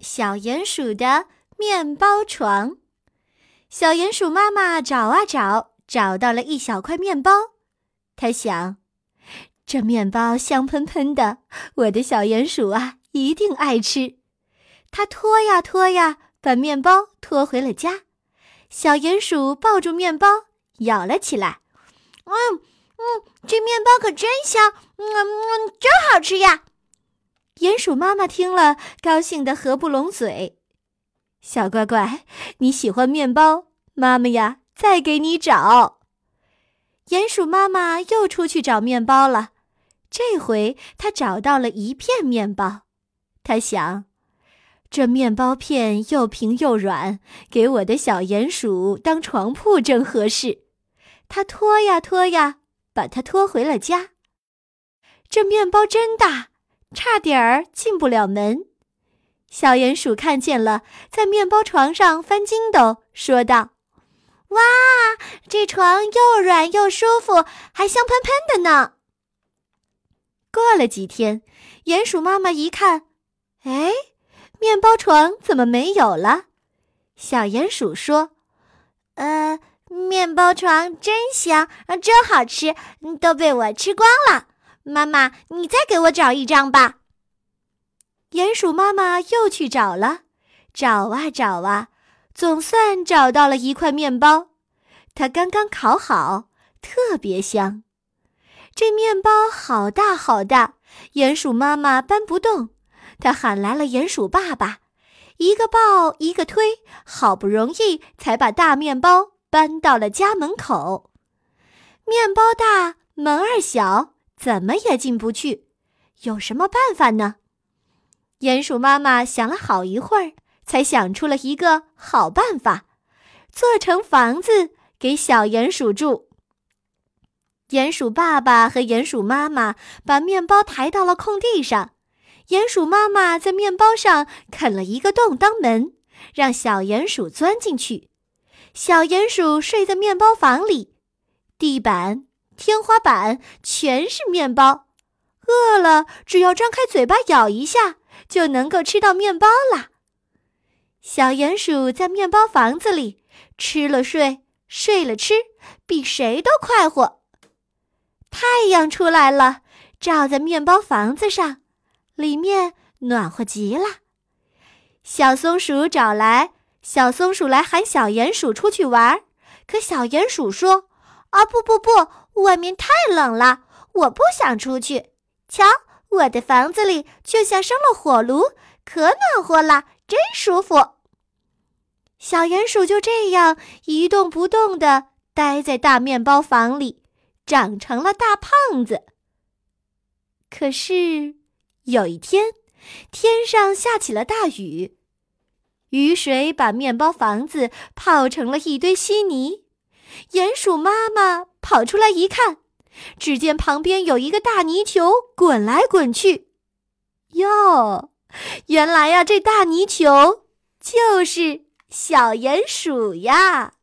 小鼹鼠的面包床。小鼹鼠妈妈找啊找，找到了一小块面包。它想，这面包香喷喷的，我的小鼹鼠啊，一定爱吃。它拖呀拖呀，把面包拖回了家。小鼹鼠抱住面包，咬了起来。嗯嗯，这面包可真香，嗯嗯，真好吃呀！鼹鼠妈妈听了，高兴得合不拢嘴。小乖乖，你喜欢面包，妈妈呀，再给你找。鼹鼠妈妈又出去找面包了，这回她找到了一片面包。她想，这面包片又平又软，给我的小鼹鼠当床铺正合适。她拖呀拖呀，把它拖回了家。这面包真大。差点儿进不了门，小鼹鼠看见了，在面包床上翻筋斗，说道：“哇，这床又软又舒服，还香喷喷的呢。”过了几天，鼹鼠妈妈一看，哎，面包床怎么没有了？小鼹鼠说：“呃，面包床真香，真好吃，都被我吃光了。”妈妈，你再给我找一张吧。鼹鼠妈妈又去找了，找啊找啊，总算找到了一块面包。它刚刚烤好，特别香。这面包好大好大，鼹鼠妈妈搬不动，它喊来了鼹鼠爸爸，一个抱一个推，好不容易才把大面包搬到了家门口。面包大，门儿小。怎么也进不去，有什么办法呢？鼹鼠妈妈想了好一会儿，才想出了一个好办法，做成房子给小鼹鼠住。鼹鼠爸爸和鼹鼠妈妈把面包抬到了空地上，鼹鼠妈妈在面包上啃了一个洞当门，让小鼹鼠钻进去。小鼹鼠睡在面包房里，地板。天花板全是面包，饿了只要张开嘴巴咬一下，就能够吃到面包了。小鼹鼠在面包房子里吃了睡，睡了吃，比谁都快活。太阳出来了，照在面包房子上，里面暖和极了。小松鼠找来，小松鼠来喊小鼹鼠出去玩，可小鼹鼠说：“啊，不不不！”外面太冷了，我不想出去。瞧，我的房子里就像生了火炉，可暖和了，真舒服。小鼹鼠就这样一动不动地待在大面包房里，长成了大胖子。可是有一天，天上下起了大雨，雨水把面包房子泡成了一堆稀泥。鼹鼠妈妈跑出来一看，只见旁边有一个大泥球滚来滚去。哟，原来呀，这大泥球就是小鼹鼠呀！